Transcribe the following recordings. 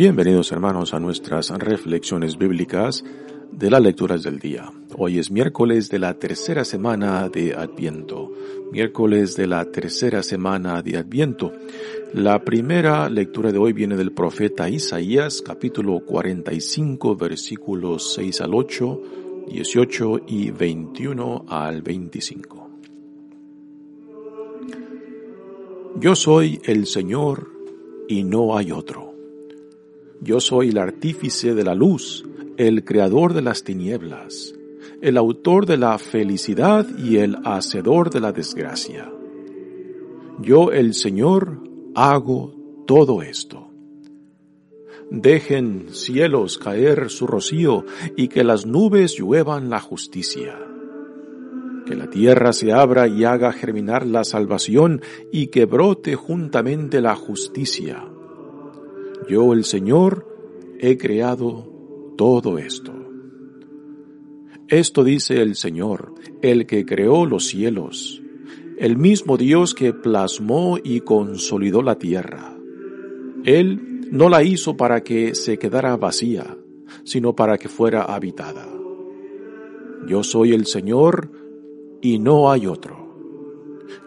Bienvenidos hermanos a nuestras reflexiones bíblicas de las lecturas del día. Hoy es miércoles de la tercera semana de Adviento. Miércoles de la tercera semana de Adviento. La primera lectura de hoy viene del profeta Isaías, capítulo 45, versículos 6 al 8, 18 y 21 al 25. Yo soy el Señor y no hay otro. Yo soy el artífice de la luz, el creador de las tinieblas, el autor de la felicidad y el hacedor de la desgracia. Yo, el Señor, hago todo esto. Dejen cielos caer su rocío y que las nubes lluevan la justicia. Que la tierra se abra y haga germinar la salvación y que brote juntamente la justicia yo el Señor he creado todo esto. Esto dice el Señor, el que creó los cielos, el mismo Dios que plasmó y consolidó la tierra. Él no la hizo para que se quedara vacía, sino para que fuera habitada. Yo soy el Señor y no hay otro.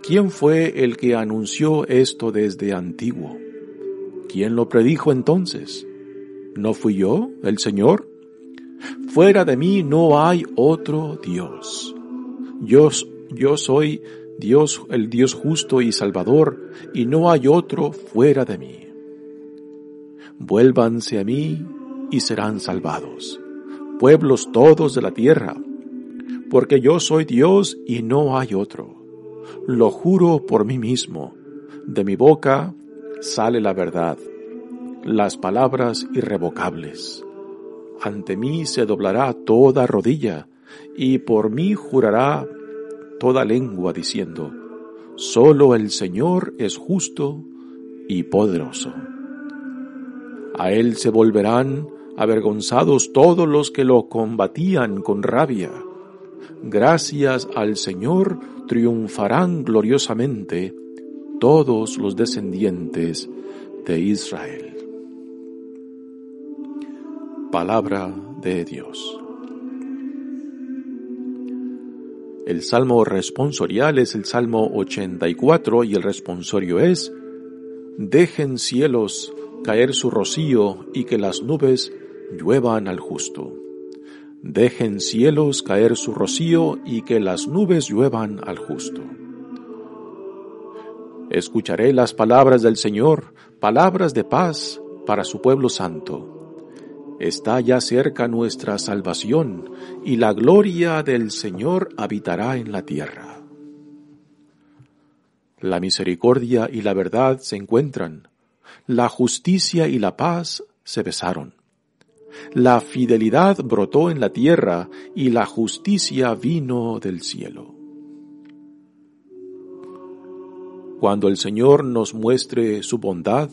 ¿Quién fue el que anunció esto desde antiguo? ¿Quién lo predijo entonces? ¿No fui yo, el Señor? Fuera de mí no hay otro Dios. Yo, yo soy Dios, el Dios justo y salvador, y no hay otro fuera de mí. Vuélvanse a mí y serán salvados, pueblos todos de la tierra, porque yo soy Dios y no hay otro. Lo juro por mí mismo, de mi boca sale la verdad, las palabras irrevocables. Ante mí se doblará toda rodilla, y por mí jurará toda lengua diciendo, solo el Señor es justo y poderoso. A él se volverán avergonzados todos los que lo combatían con rabia. Gracias al Señor triunfarán gloriosamente todos los descendientes de Israel. Palabra de Dios. El salmo responsorial es el salmo 84 y el responsorio es, Dejen cielos caer su rocío y que las nubes lluevan al justo. Dejen cielos caer su rocío y que las nubes lluevan al justo. Escucharé las palabras del Señor, palabras de paz para su pueblo santo. Está ya cerca nuestra salvación y la gloria del Señor habitará en la tierra. La misericordia y la verdad se encuentran, la justicia y la paz se besaron. La fidelidad brotó en la tierra y la justicia vino del cielo. Cuando el Señor nos muestre su bondad,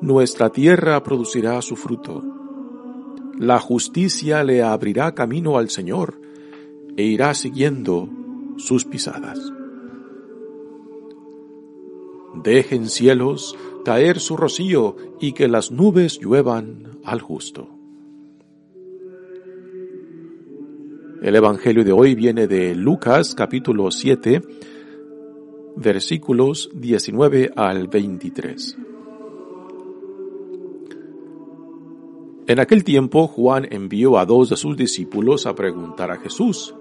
nuestra tierra producirá su fruto. La justicia le abrirá camino al Señor e irá siguiendo sus pisadas. Dejen cielos caer su rocío y que las nubes lluevan al justo. El Evangelio de hoy viene de Lucas capítulo 7, versículos 19 al 23. En aquel tiempo Juan envió a dos de sus discípulos a preguntar a Jesús,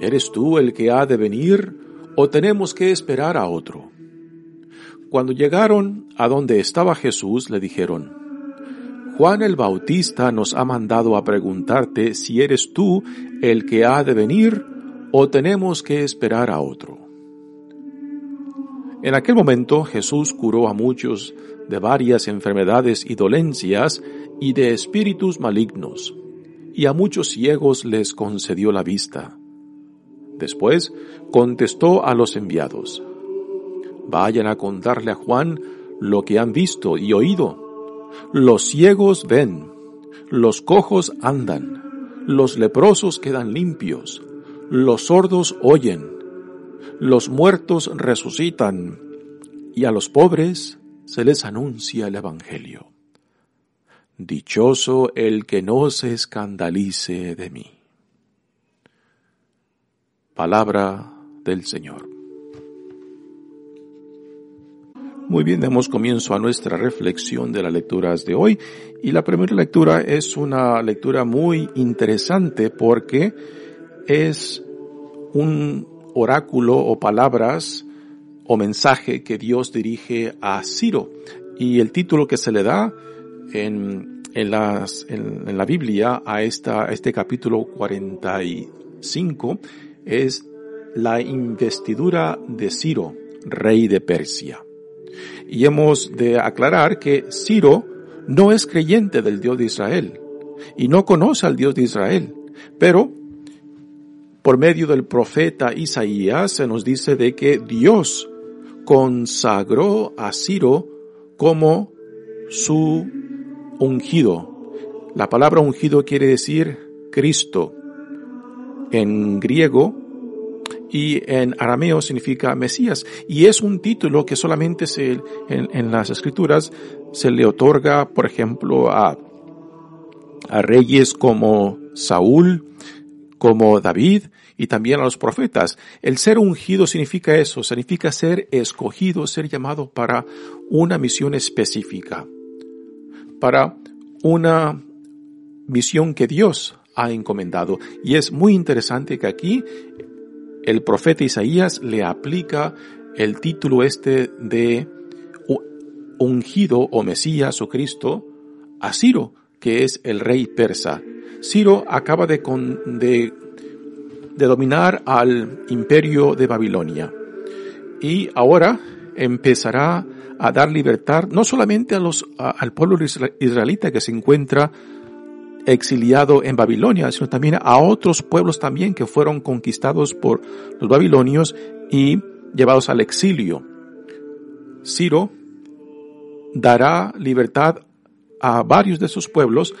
¿Eres tú el que ha de venir o tenemos que esperar a otro? Cuando llegaron a donde estaba Jesús, le dijeron, Juan el Bautista nos ha mandado a preguntarte si eres tú el que ha de venir o tenemos que esperar a otro. En aquel momento Jesús curó a muchos de varias enfermedades y dolencias y de espíritus malignos, y a muchos ciegos les concedió la vista. Después contestó a los enviados, Vayan a contarle a Juan lo que han visto y oído. Los ciegos ven, los cojos andan, los leprosos quedan limpios, los sordos oyen, los muertos resucitan, y a los pobres se les anuncia el Evangelio. Dichoso el que no se escandalice de mí. Palabra del Señor. Muy bien, damos comienzo a nuestra reflexión de las lecturas de hoy. Y la primera lectura es una lectura muy interesante porque es un oráculo o palabras o mensaje que Dios dirige a Ciro. Y el título que se le da en, en, las, en, la Biblia a, esta, este capítulo 45 es la investidura de Ciro, rey de Persia. Y hemos de aclarar que Ciro no es creyente del Dios de Israel y no conoce al Dios de Israel, pero por medio del profeta Isaías se nos dice de que Dios consagró a Ciro como su ungido. La palabra ungido quiere decir Cristo en griego y en arameo significa Mesías. Y es un título que solamente se, en, las escrituras se le otorga, por ejemplo, a, a reyes como Saúl, como David y también a los profetas. El ser ungido significa eso, significa ser escogido, ser llamado para una misión específica para una misión que Dios ha encomendado. Y es muy interesante que aquí el profeta Isaías le aplica el título este de ungido o Mesías o Cristo a Ciro, que es el rey persa. Ciro acaba de, de, de dominar al imperio de Babilonia y ahora empezará a dar libertad no solamente a los, al pueblo israelita que se encuentra exiliado en Babilonia, sino también a otros pueblos también que fueron conquistados por los babilonios y llevados al exilio. Ciro dará libertad a varios de esos pueblos,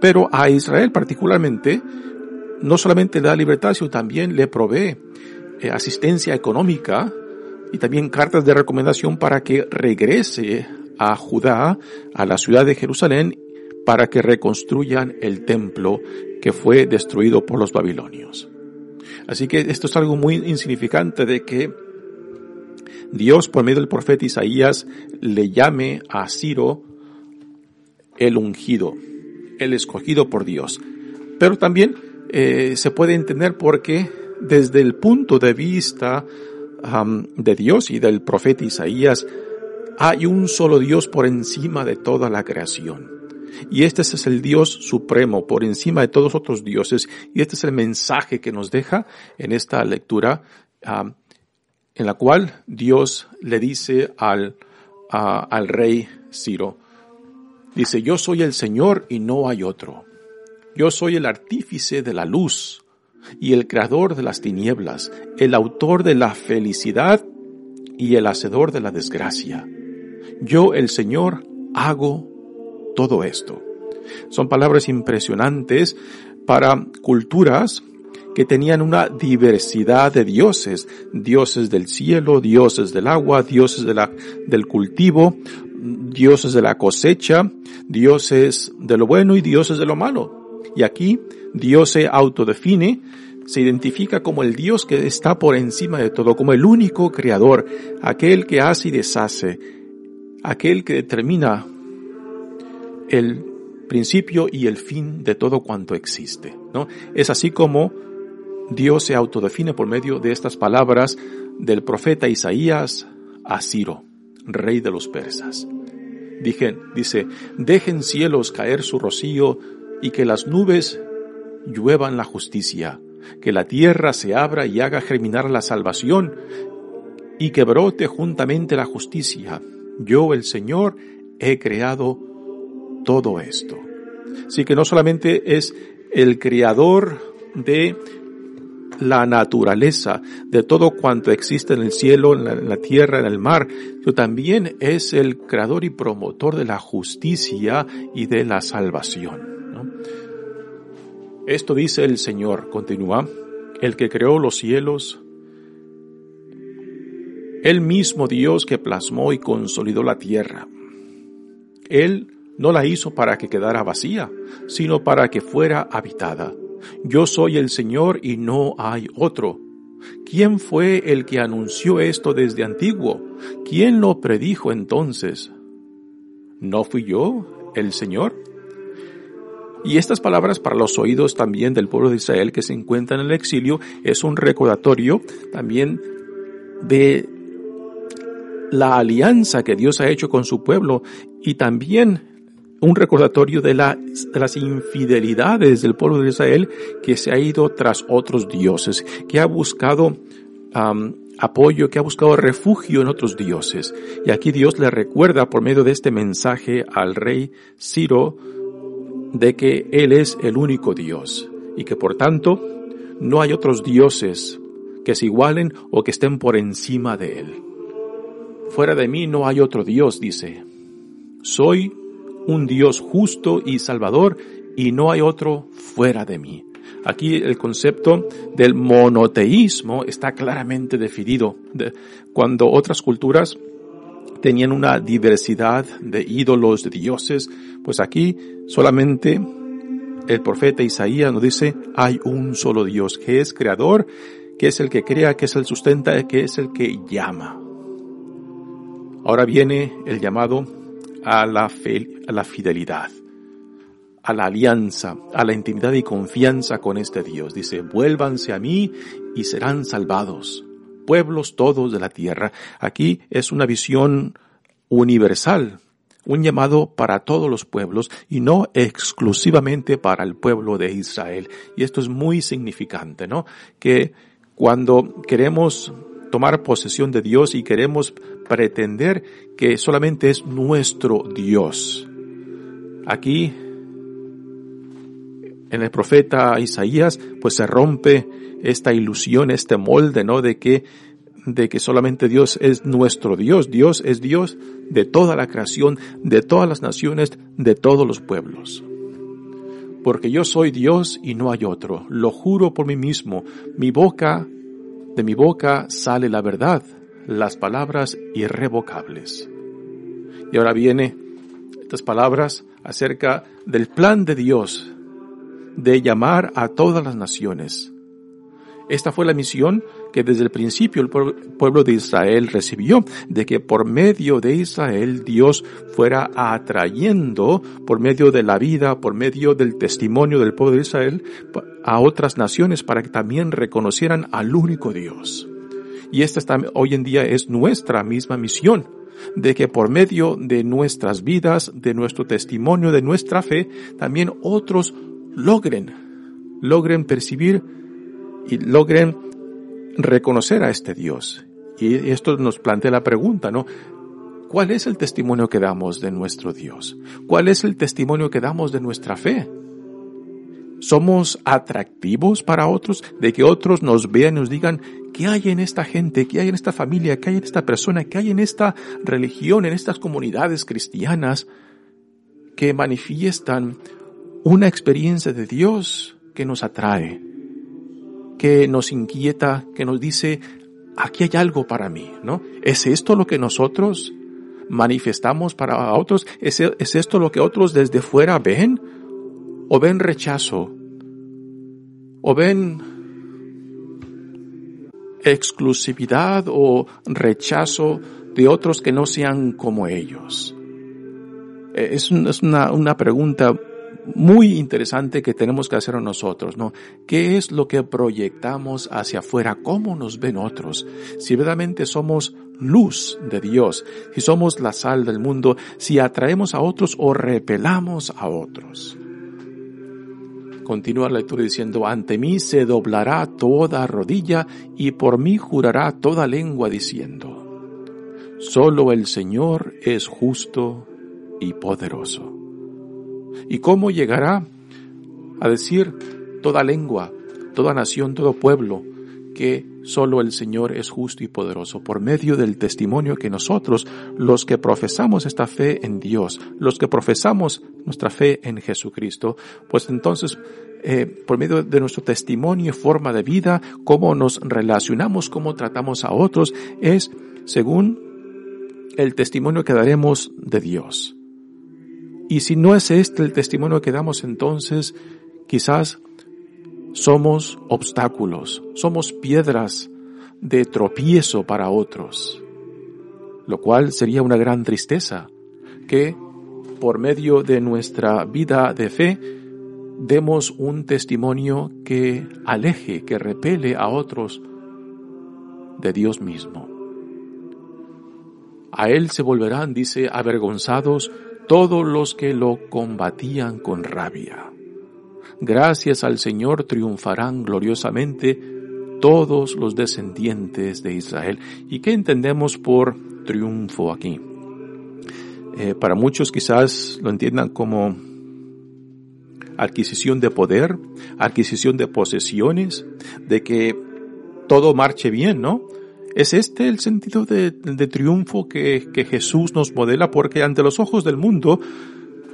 pero a Israel particularmente no solamente le da libertad, sino también le provee eh, asistencia económica y también cartas de recomendación para que regrese a Judá, a la ciudad de Jerusalén, para que reconstruyan el templo que fue destruido por los babilonios. Así que esto es algo muy insignificante de que Dios por medio del profeta Isaías le llame a Ciro el ungido, el escogido por Dios. Pero también eh, se puede entender porque desde el punto de vista de Dios y del profeta Isaías, hay un solo Dios por encima de toda la creación. Y este es el Dios supremo por encima de todos otros dioses. Y este es el mensaje que nos deja en esta lectura, en la cual Dios le dice al, al rey Ciro, dice, yo soy el Señor y no hay otro. Yo soy el artífice de la luz y el creador de las tinieblas, el autor de la felicidad y el hacedor de la desgracia. Yo, el Señor, hago todo esto. Son palabras impresionantes para culturas que tenían una diversidad de dioses, dioses del cielo, dioses del agua, dioses del cultivo, dioses de la cosecha, dioses de lo bueno y dioses de lo malo. Y aquí Dios se autodefine, se identifica como el Dios que está por encima de todo, como el único creador, aquel que hace y deshace, aquel que determina el principio y el fin de todo cuanto existe, ¿no? Es así como Dios se autodefine por medio de estas palabras del profeta Isaías a Ciro, rey de los persas. Dije, dice, dejen cielos caer su rocío y que las nubes lluevan la justicia, que la tierra se abra y haga germinar la salvación y que brote juntamente la justicia. Yo, el Señor, he creado todo esto. Así que no solamente es el creador de la naturaleza, de todo cuanto existe en el cielo, en la, tierra, en el mar, pero también es el creador y promotor de la justicia y de la salvación. Esto dice el Señor, continúa, el que creó los cielos, el mismo Dios que plasmó y consolidó la tierra. Él no la hizo para que quedara vacía, sino para que fuera habitada. Yo soy el Señor y no hay otro. ¿Quién fue el que anunció esto desde antiguo? ¿Quién lo predijo entonces? ¿No fui yo, el Señor? Y estas palabras para los oídos también del pueblo de Israel que se encuentra en el exilio es un recordatorio también de la alianza que Dios ha hecho con su pueblo y también un recordatorio de, las infidelidades del pueblo de Israel que se ha ido tras otros dioses, que ha buscado apoyo, que ha buscado refugio en otros dioses. Y aquí Dios le recuerda por medio de este mensaje al rey Ciro de que Él es el único Dios y que por tanto no hay otros dioses que se igualen o que estén por encima de Él. Fuera de mí no hay otro Dios, dice. Soy un Dios justo y salvador y no hay otro fuera de mí. Aquí el concepto del monoteísmo está claramente definido. Cuando otras culturas tenían una diversidad de ídolos, de dioses, pues aquí solamente el profeta Isaías nos dice, hay un solo Dios, que es creador, que es el que crea, que es el sustenta, que es el que llama. Ahora viene el llamado a la, a la fidelidad, a la alianza, a la intimidad y confianza con este Dios. Dice, vuélvanse a mí y serán salvados, pueblos todos de la tierra. Aquí es una visión universal, un llamado para todos los pueblos y no exclusivamente para el pueblo de Israel. Y esto es muy significante, ¿no? Que cuando queremos tomar posesión de Dios y queremos pretender que solamente es nuestro Dios. Aquí, en el profeta Isaías, pues se rompe esta ilusión, este molde, ¿no? De que, de que solamente Dios es nuestro Dios. Dios es Dios de toda la creación, de todas las naciones, de todos los pueblos. Porque yo soy Dios y no hay otro. Lo juro por mí mismo. Mi boca de mi boca sale la verdad, las palabras irrevocables. Y ahora viene estas palabras acerca del plan de Dios de llamar a todas las naciones. Esta fue la misión que desde el principio el pueblo de Israel recibió, de que por medio de Israel Dios fuera atrayendo, por medio de la vida, por medio del testimonio del pueblo de Israel, a otras naciones para que también reconocieran al único Dios. Y esta hoy en día es nuestra misma misión, de que por medio de nuestras vidas, de nuestro testimonio, de nuestra fe, también otros logren, logren percibir y logren reconocer a este Dios. Y esto nos plantea la pregunta, ¿no? ¿Cuál es el testimonio que damos de nuestro Dios? ¿Cuál es el testimonio que damos de nuestra fe? ¿Somos atractivos para otros? De que otros nos vean y nos digan, ¿qué hay en esta gente? ¿Qué hay en esta familia? ¿Qué hay en esta persona? ¿Qué hay en esta religión? En estas comunidades cristianas que manifiestan una experiencia de Dios que nos atrae que nos inquieta, que nos dice, aquí hay algo para mí, ¿no? ¿Es esto lo que nosotros manifestamos para otros? ¿Es, ¿Es, esto lo que otros desde fuera ven? ¿O ven rechazo? ¿O ven exclusividad o rechazo de otros que no sean como ellos? Es una, una pregunta muy interesante que tenemos que hacer nosotros, ¿no? ¿Qué es lo que proyectamos hacia afuera? ¿Cómo nos ven otros? Si verdaderamente somos luz de Dios, si somos la sal del mundo, si atraemos a otros o repelamos a otros. Continúa la lectura diciendo, ante mí se doblará toda rodilla y por mí jurará toda lengua diciendo, solo el Señor es justo y poderoso. ¿Y cómo llegará a decir toda lengua, toda nación, todo pueblo, que solo el Señor es justo y poderoso por medio del testimonio que nosotros, los que profesamos esta fe en Dios, los que profesamos nuestra fe en Jesucristo, pues entonces eh, por medio de nuestro testimonio y forma de vida, cómo nos relacionamos, cómo tratamos a otros, es según el testimonio que daremos de Dios. Y si no es este el testimonio que damos entonces, quizás somos obstáculos, somos piedras de tropiezo para otros, lo cual sería una gran tristeza, que por medio de nuestra vida de fe demos un testimonio que aleje, que repele a otros de Dios mismo. A él se volverán, dice, avergonzados todos los que lo combatían con rabia. Gracias al Señor triunfarán gloriosamente todos los descendientes de Israel. ¿Y qué entendemos por triunfo aquí? Eh, para muchos quizás lo entiendan como adquisición de poder, adquisición de posesiones, de que todo marche bien, ¿no? ¿Es este el sentido de, triunfo que, que, Jesús nos modela? Porque ante los ojos del mundo,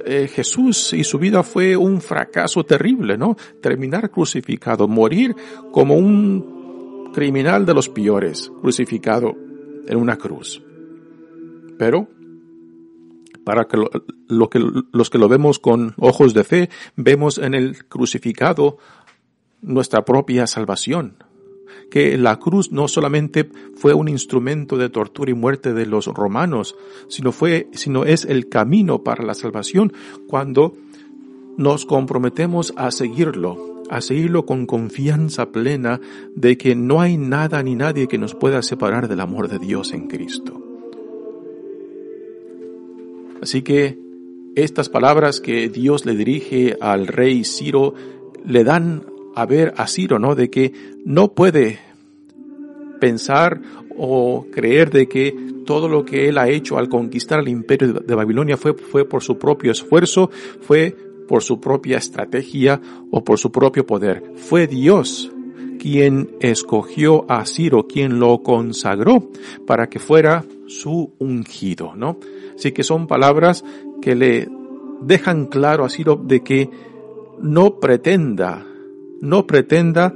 eh, Jesús y su vida fue un fracaso terrible, ¿no? Terminar crucificado, morir como un criminal de los peores, crucificado en una cruz. Pero, para que, lo, que los que lo vemos con ojos de fe, vemos en el crucificado nuestra propia salvación, que la cruz no solamente fue un instrumento de tortura y muerte de los romanos, sino fue, sino es el camino para la salvación cuando nos comprometemos a seguirlo, a seguirlo con confianza plena de que no hay nada ni nadie que nos pueda separar del amor de Dios en Cristo. Así que estas palabras que Dios le dirige al rey Ciro le dan a ver a ¿no? De que no puede pensar o creer de que todo lo que él ha hecho al conquistar el imperio de Babilonia fue, fue por su propio esfuerzo, fue por su propia estrategia o por su propio poder. Fue Dios quien escogió a Ciro, quien lo consagró para que fuera su ungido, ¿no? Así que son palabras que le dejan claro a Ciro de que no pretenda no pretenda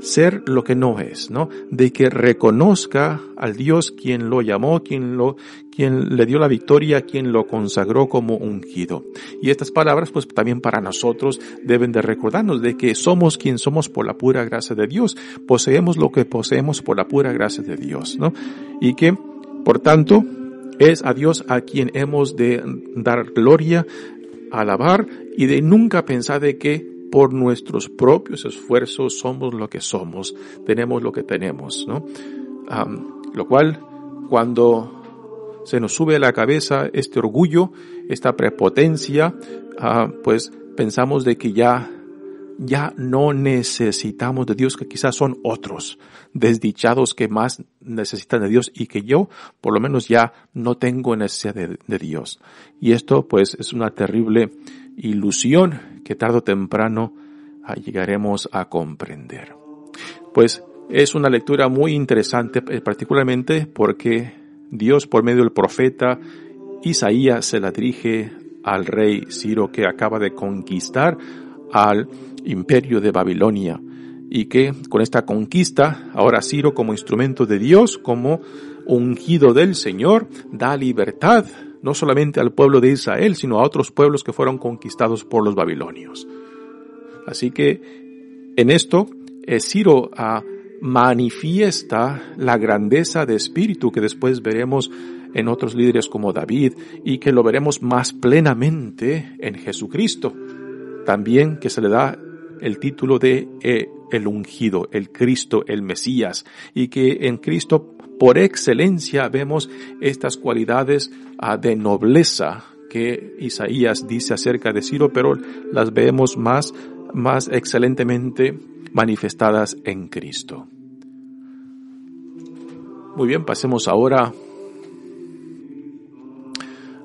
ser lo que no es, ¿no? De que reconozca al Dios quien lo llamó, quien lo, quien le dio la victoria, quien lo consagró como ungido. Y estas palabras, pues también para nosotros deben de recordarnos de que somos quien somos por la pura gracia de Dios, poseemos lo que poseemos por la pura gracia de Dios, ¿no? Y que, por tanto, es a Dios a quien hemos de dar gloria, alabar y de nunca pensar de que por nuestros propios esfuerzos somos lo que somos, tenemos lo que tenemos, ¿no? lo cual, cuando se nos sube a la cabeza este orgullo, esta prepotencia, ah, pues pensamos de que ya, ya no necesitamos de Dios, que quizás son otros desdichados que más necesitan de Dios y que yo, por lo menos ya no tengo necesidad de Dios. Y esto, pues, es una terrible ilusión que tarde o temprano llegaremos a comprender. Pues es una lectura muy interesante, eh, particularmente porque Dios por medio del profeta Isaías se la dirige al rey Ciro que acaba de conquistar al imperio de Babilonia y que con esta conquista ahora Ciro como instrumento de Dios, como ungido del Señor, da libertad no solamente al pueblo de Israel, sino a otros pueblos que fueron conquistados por los babilonios. Así que en esto, eh, Ciro ah, manifiesta la grandeza de espíritu que después veremos en otros líderes como David y que lo veremos más plenamente en Jesucristo. también que se le da el título de eh, el ungido, el Cristo, el Mesías, y que en Cristo por excelencia vemos estas cualidades ah, de nobleza que Isaías dice acerca de Ciro, pero las vemos más, más excelentemente manifestadas en Cristo. Muy bien, pasemos ahora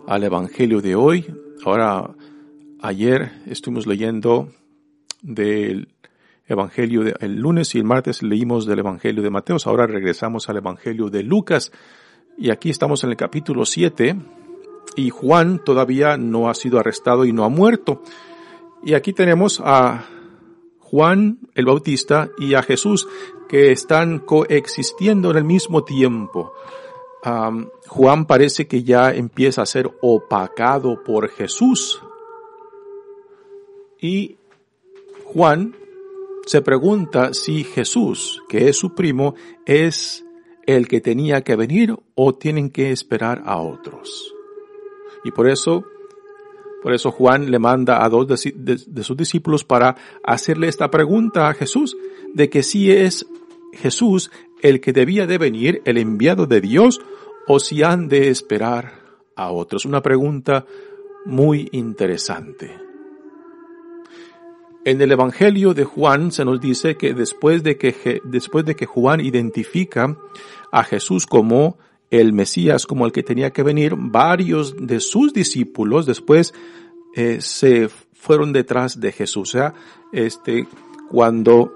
al Evangelio de hoy. Ahora, ayer estuvimos leyendo del Evangelio de, el lunes y el martes leímos del Evangelio de Mateo. Ahora regresamos al Evangelio de Lucas. Y aquí estamos en el capítulo 7 y Juan todavía no ha sido arrestado y no ha muerto. Y aquí tenemos a Juan el Bautista y a Jesús que están coexistiendo en el mismo tiempo. Juan parece que ya empieza a ser opacado por Jesús. Y Juan se pregunta si Jesús, que es su primo, es el que tenía que venir o tienen que esperar a otros. Y por eso, por eso Juan le manda a dos de, sus discípulos para hacerle esta pregunta a Jesús, de que si es Jesús el que debía de venir, el enviado de Dios, o si han de esperar a otros. Una pregunta muy interesante. En el Evangelio de Juan se nos dice que después de que, después de que Juan identifica a Jesús como el Mesías como el que tenía que venir, varios de sus discípulos después eh, se fueron detrás de Jesús. O sea, este, cuando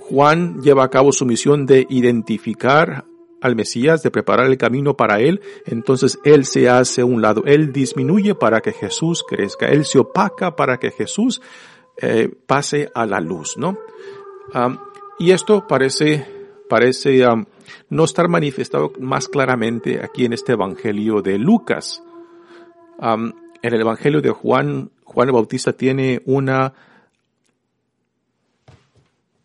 Juan lleva a cabo su misión de identificar al Mesías, de preparar el camino para él, entonces él se hace a un lado, él disminuye para que Jesús crezca, él se opaca para que Jesús eh, pase a la luz, ¿no? y esto parece, parece no estar manifestado más claramente aquí en este Evangelio de Lucas. en el Evangelio de Juan, Juan el Bautista tiene una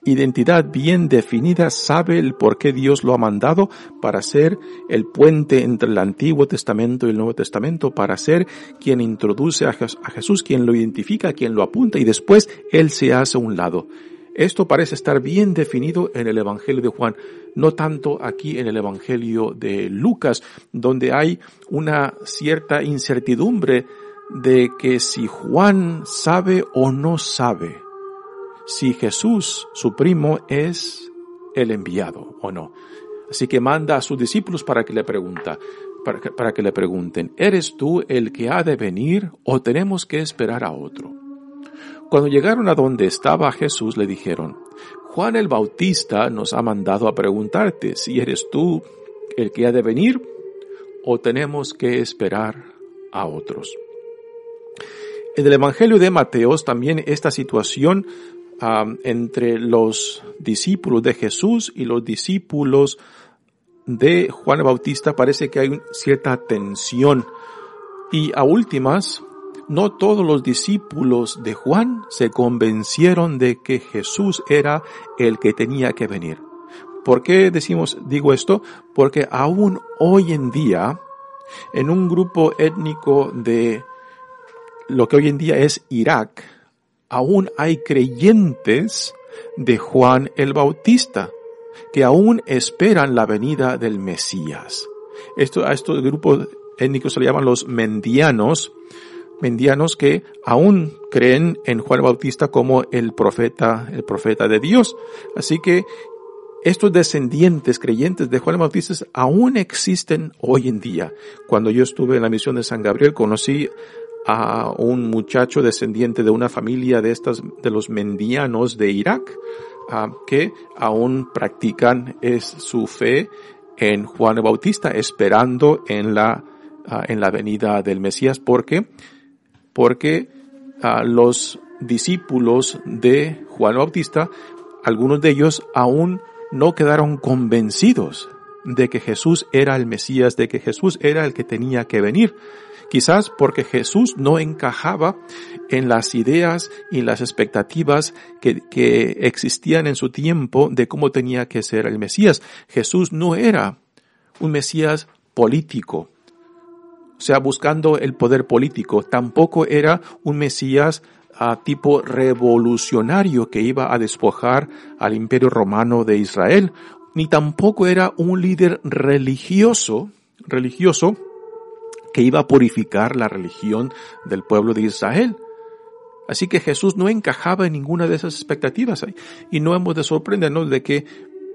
identidad bien definida, sabe el por qué Dios lo ha mandado para ser el puente entre el Antiguo Testamento y el Nuevo Testamento, para ser quien introduce a Jesús, quien lo identifica, quien lo apunta y después Él se hace a un lado. Esto parece estar bien definido en el Evangelio de Juan, no tanto aquí en el Evangelio de Lucas, donde hay una cierta incertidumbre de que si Juan sabe o no sabe si Jesús, su primo, es el enviado o no. Así que manda a sus discípulos para que le pregunta, para que, para que le pregunten, ¿eres tú el que ha de venir o tenemos que esperar a otro? Cuando llegaron a donde estaba Jesús, le dijeron, Juan el Bautista nos ha mandado a preguntarte si eres tú el que ha de venir o tenemos que esperar a otros. En el Evangelio de Mateos también esta situación entre los discípulos de Jesús y los discípulos de Juan el Bautista parece que hay cierta tensión. Y a últimas, no todos los discípulos de Juan se convencieron de que Jesús era el que tenía que venir. ¿Por qué decimos, digo esto? Porque aún hoy en día, en un grupo étnico de lo que hoy en día es Irak, aún hay creyentes de Juan el Bautista que aún esperan la venida del Mesías. Esto, a estos grupos étnicos se le llaman los mendianos, mendianos que aún creen en Juan Bautista como el profeta, el profeta de Dios. Así que estos descendientes creyentes de Juan Bautista aún existen hoy en día. Cuando yo estuve en la misión de San Gabriel conocí a un muchacho descendiente de una familia de estas, de los mendianos de Irak, ah, que aún practican es su fe en Juan Bautista, esperando en la, ah, en la venida del Mesías, porque porque los discípulos de Juan Bautista, algunos de ellos aún no quedaron convencidos de que Jesús era el Mesías, de que Jesús era el que tenía que venir. Quizás porque Jesús no encajaba en las ideas y las expectativas que, que, existían en su tiempo de cómo tenía que ser el Mesías. Jesús no era un Mesías político, o sea, buscando el poder político. Tampoco era un Mesías ah, tipo revolucionario que iba a despojar al imperio romano de Israel, ni tampoco era un líder religioso, religioso, que iba a purificar la religión del pueblo de Israel. Así que Jesús no encajaba en ninguna de esas expectativas. Y no hemos de sorprendernos de que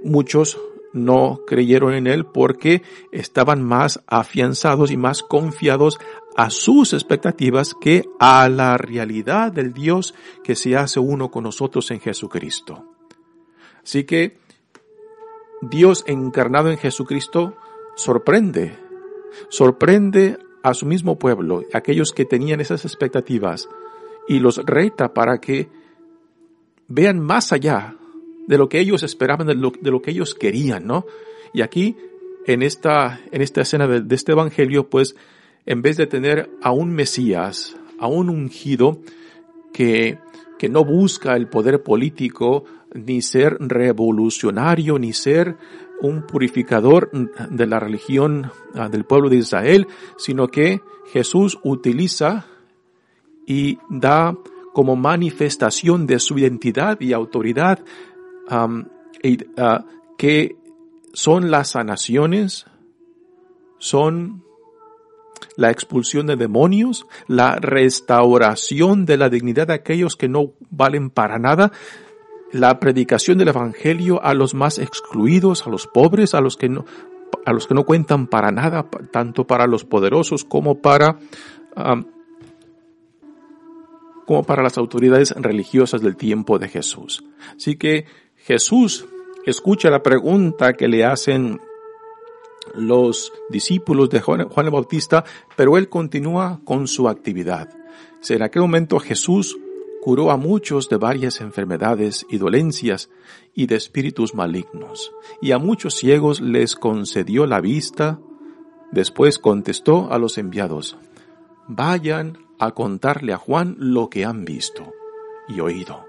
muchos no creyeron en él porque estaban más afianzados y más confiados a sus expectativas que a la realidad del Dios que se hace uno con nosotros en Jesucristo. Así que Dios encarnado en Jesucristo sorprende, sorprende a su mismo pueblo, aquellos que tenían esas expectativas, y los reta para que vean más allá de lo que ellos esperaban, de lo, de lo que ellos querían, ¿no? Y aquí, en esta, en esta escena de, de este evangelio, pues, en vez de tener a un Mesías, a un ungido, que, que no busca el poder político, ni ser revolucionario, ni ser un purificador de la religión ah, del pueblo de Israel, sino que Jesús utiliza y da como manifestación de su identidad y autoridad Ah, que son las sanaciones, son la expulsión de demonios, la restauración de la dignidad de aquellos que no valen para nada, la predicación del evangelio a los más excluidos, a los pobres, a los que no, a los que no cuentan para nada, tanto para los poderosos como para como para las autoridades religiosas del tiempo de Jesús. Así que Jesús escucha la pregunta que le hacen los discípulos de Juan, el Bautista, pero él continúa con su actividad. En aquel momento Jesús curó a muchos de varias enfermedades y dolencias y de espíritus malignos, y a muchos ciegos les concedió la vista. Después contestó a los enviados, vayan a contarle a Juan lo que han visto y oído.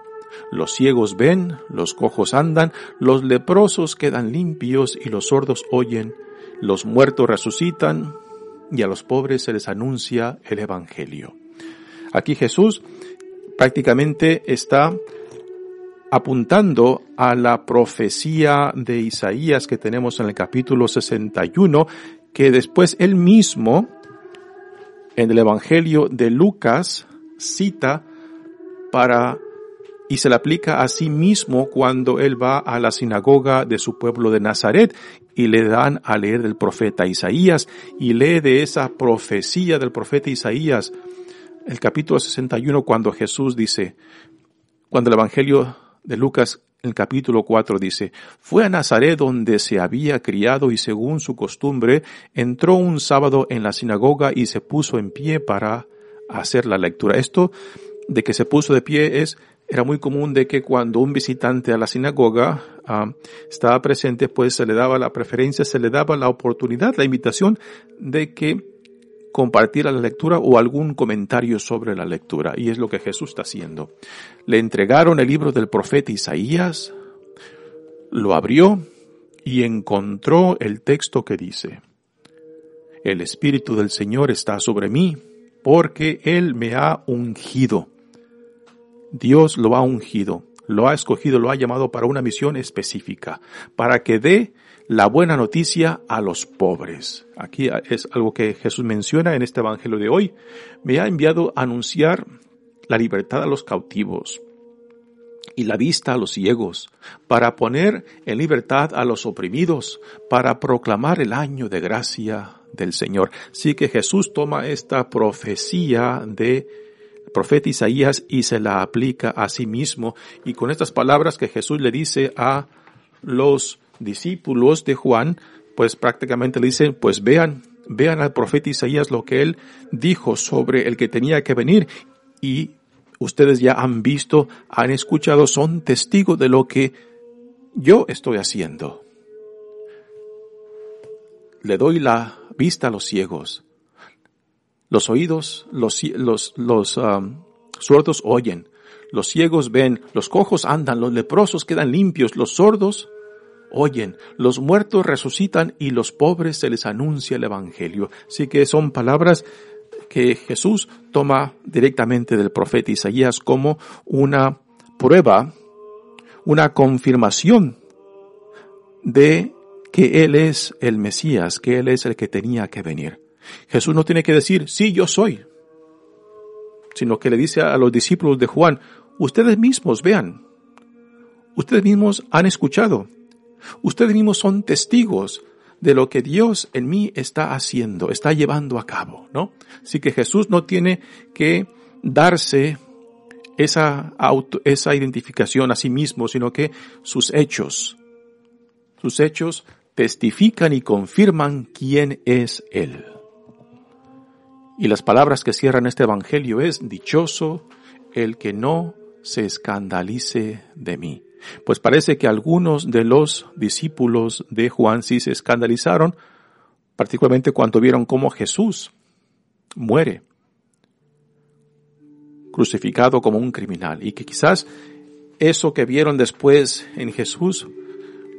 Los ciegos ven, los cojos andan, los leprosos quedan limpios y los sordos oyen, los muertos resucitan y a los pobres se les anuncia el Evangelio. Aquí Jesús prácticamente está apuntando a la profecía de Isaías que tenemos en el capítulo 61, que después él mismo, en el Evangelio de Lucas, cita para y se le aplica a sí mismo cuando él va a la sinagoga de su pueblo de Nazaret y le dan a leer del profeta Isaías y lee de esa profecía del profeta Isaías el capítulo 61 cuando Jesús dice, cuando el Evangelio de Lucas el capítulo 4 dice, fue a Nazaret donde se había criado y según su costumbre entró un sábado en la sinagoga y se puso en pie para hacer la lectura. Esto de que se puso de pie es era muy común de que cuando un visitante a la sinagoga ah, estaba presente, pues se le daba la preferencia, se le daba la oportunidad, la invitación de que compartiera la lectura o algún comentario sobre la lectura. Y es lo que Jesús está haciendo. Le entregaron el libro del profeta Isaías, lo abrió y encontró el texto que dice, El Espíritu del Señor está sobre mí, porque Él me ha ungido Dios lo ha ungido, lo ha escogido, lo ha llamado para una misión específica, para que dé la buena noticia a los pobres. Aquí es algo que Jesús menciona en este Evangelio de hoy. Me ha enviado a anunciar la libertad a los cautivos y la vista a los ciegos, para poner en libertad a los oprimidos, para proclamar el año de gracia del Señor. Sí que Jesús toma esta profecía de profeta Isaías y se la aplica a sí mismo. Y con estas palabras que Jesús le dice a los discípulos de Juan, pues prácticamente le dicen, pues vean, vean al profeta Isaías lo que él dijo sobre el que tenía que venir. Y ustedes ya han visto, han escuchado, son testigos de lo que yo estoy haciendo. Le doy la vista a los ciegos, los oídos, los, los, los um, oyen, los ciegos ven, los cojos andan, los leprosos quedan limpios, los sordos oyen, los muertos resucitan y los pobres se les anuncia el Evangelio. Así que son palabras que Jesús toma directamente del profeta Isaías como una prueba, una confirmación de que Él es el Mesías, que Él es el que tenía que venir. Jesús no tiene que decir, sí, yo soy, sino que le dice a los discípulos de Juan, ustedes mismos vean, ustedes mismos han escuchado, ustedes mismos son testigos de lo que Dios en mí está haciendo, está llevando a cabo, ¿no? Así que Jesús no tiene que darse esa auto, esa identificación a sí mismo, sino que sus hechos, sus hechos testifican y confirman quién es Él. Y las palabras que cierran este Evangelio es, dichoso el que no se escandalice de mí. Pues parece que algunos de los discípulos de Juan sí se escandalizaron, particularmente cuando vieron cómo Jesús muere, crucificado como un criminal, y que quizás eso que vieron después en Jesús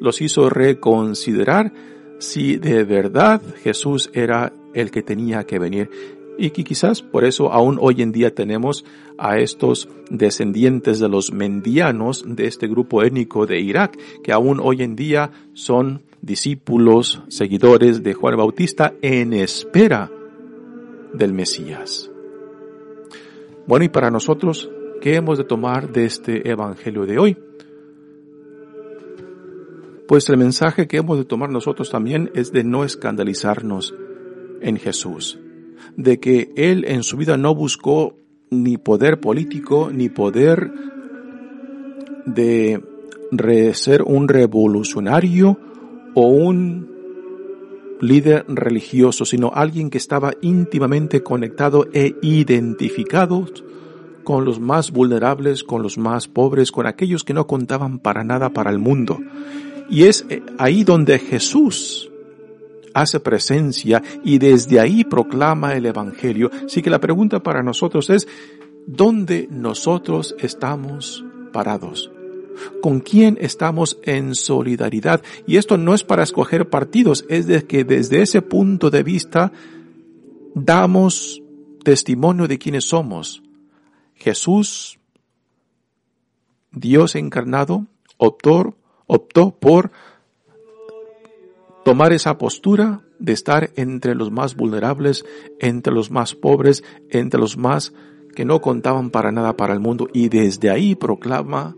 los hizo reconsiderar si de verdad Jesús era el que tenía que venir y quizás por eso aún hoy en día tenemos a estos descendientes de los mendianos de este grupo étnico de Irak, que aún hoy en día son discípulos, seguidores de Juan Bautista en espera del Mesías. Bueno, y para nosotros, ¿qué hemos de tomar de este Evangelio de hoy? Pues el mensaje que hemos de tomar nosotros también es de no escandalizarnos en Jesús de que él en su vida no buscó ni poder político, ni poder de ser un revolucionario o un líder religioso, sino alguien que estaba íntimamente conectado e identificado con los más vulnerables, con los más pobres, con aquellos que no contaban para nada para el mundo. Y es eh, ahí donde Jesús hace presencia y desde ahí proclama el Evangelio. Así que la pregunta para nosotros es, ¿dónde nosotros estamos parados? ¿Con quién estamos en solidaridad? Y esto no es para escoger partidos, es de que desde ese punto de vista damos testimonio de quiénes somos. Jesús, Dios encarnado, optó, optó por tomar esa postura de estar entre los más vulnerables, entre los más pobres, entre los más que no contaban para nada para el mundo y desde ahí proclama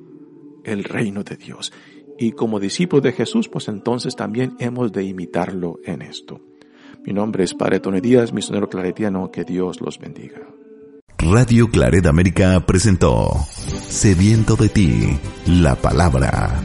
el reino de Dios. Y como discípulos de Jesús, pues entonces también hemos de imitarlo en esto. Mi nombre es Padre Tony Díaz, misionero claretiano, que Dios los bendiga. Radio Claret América presentó Sediento de ti, la palabra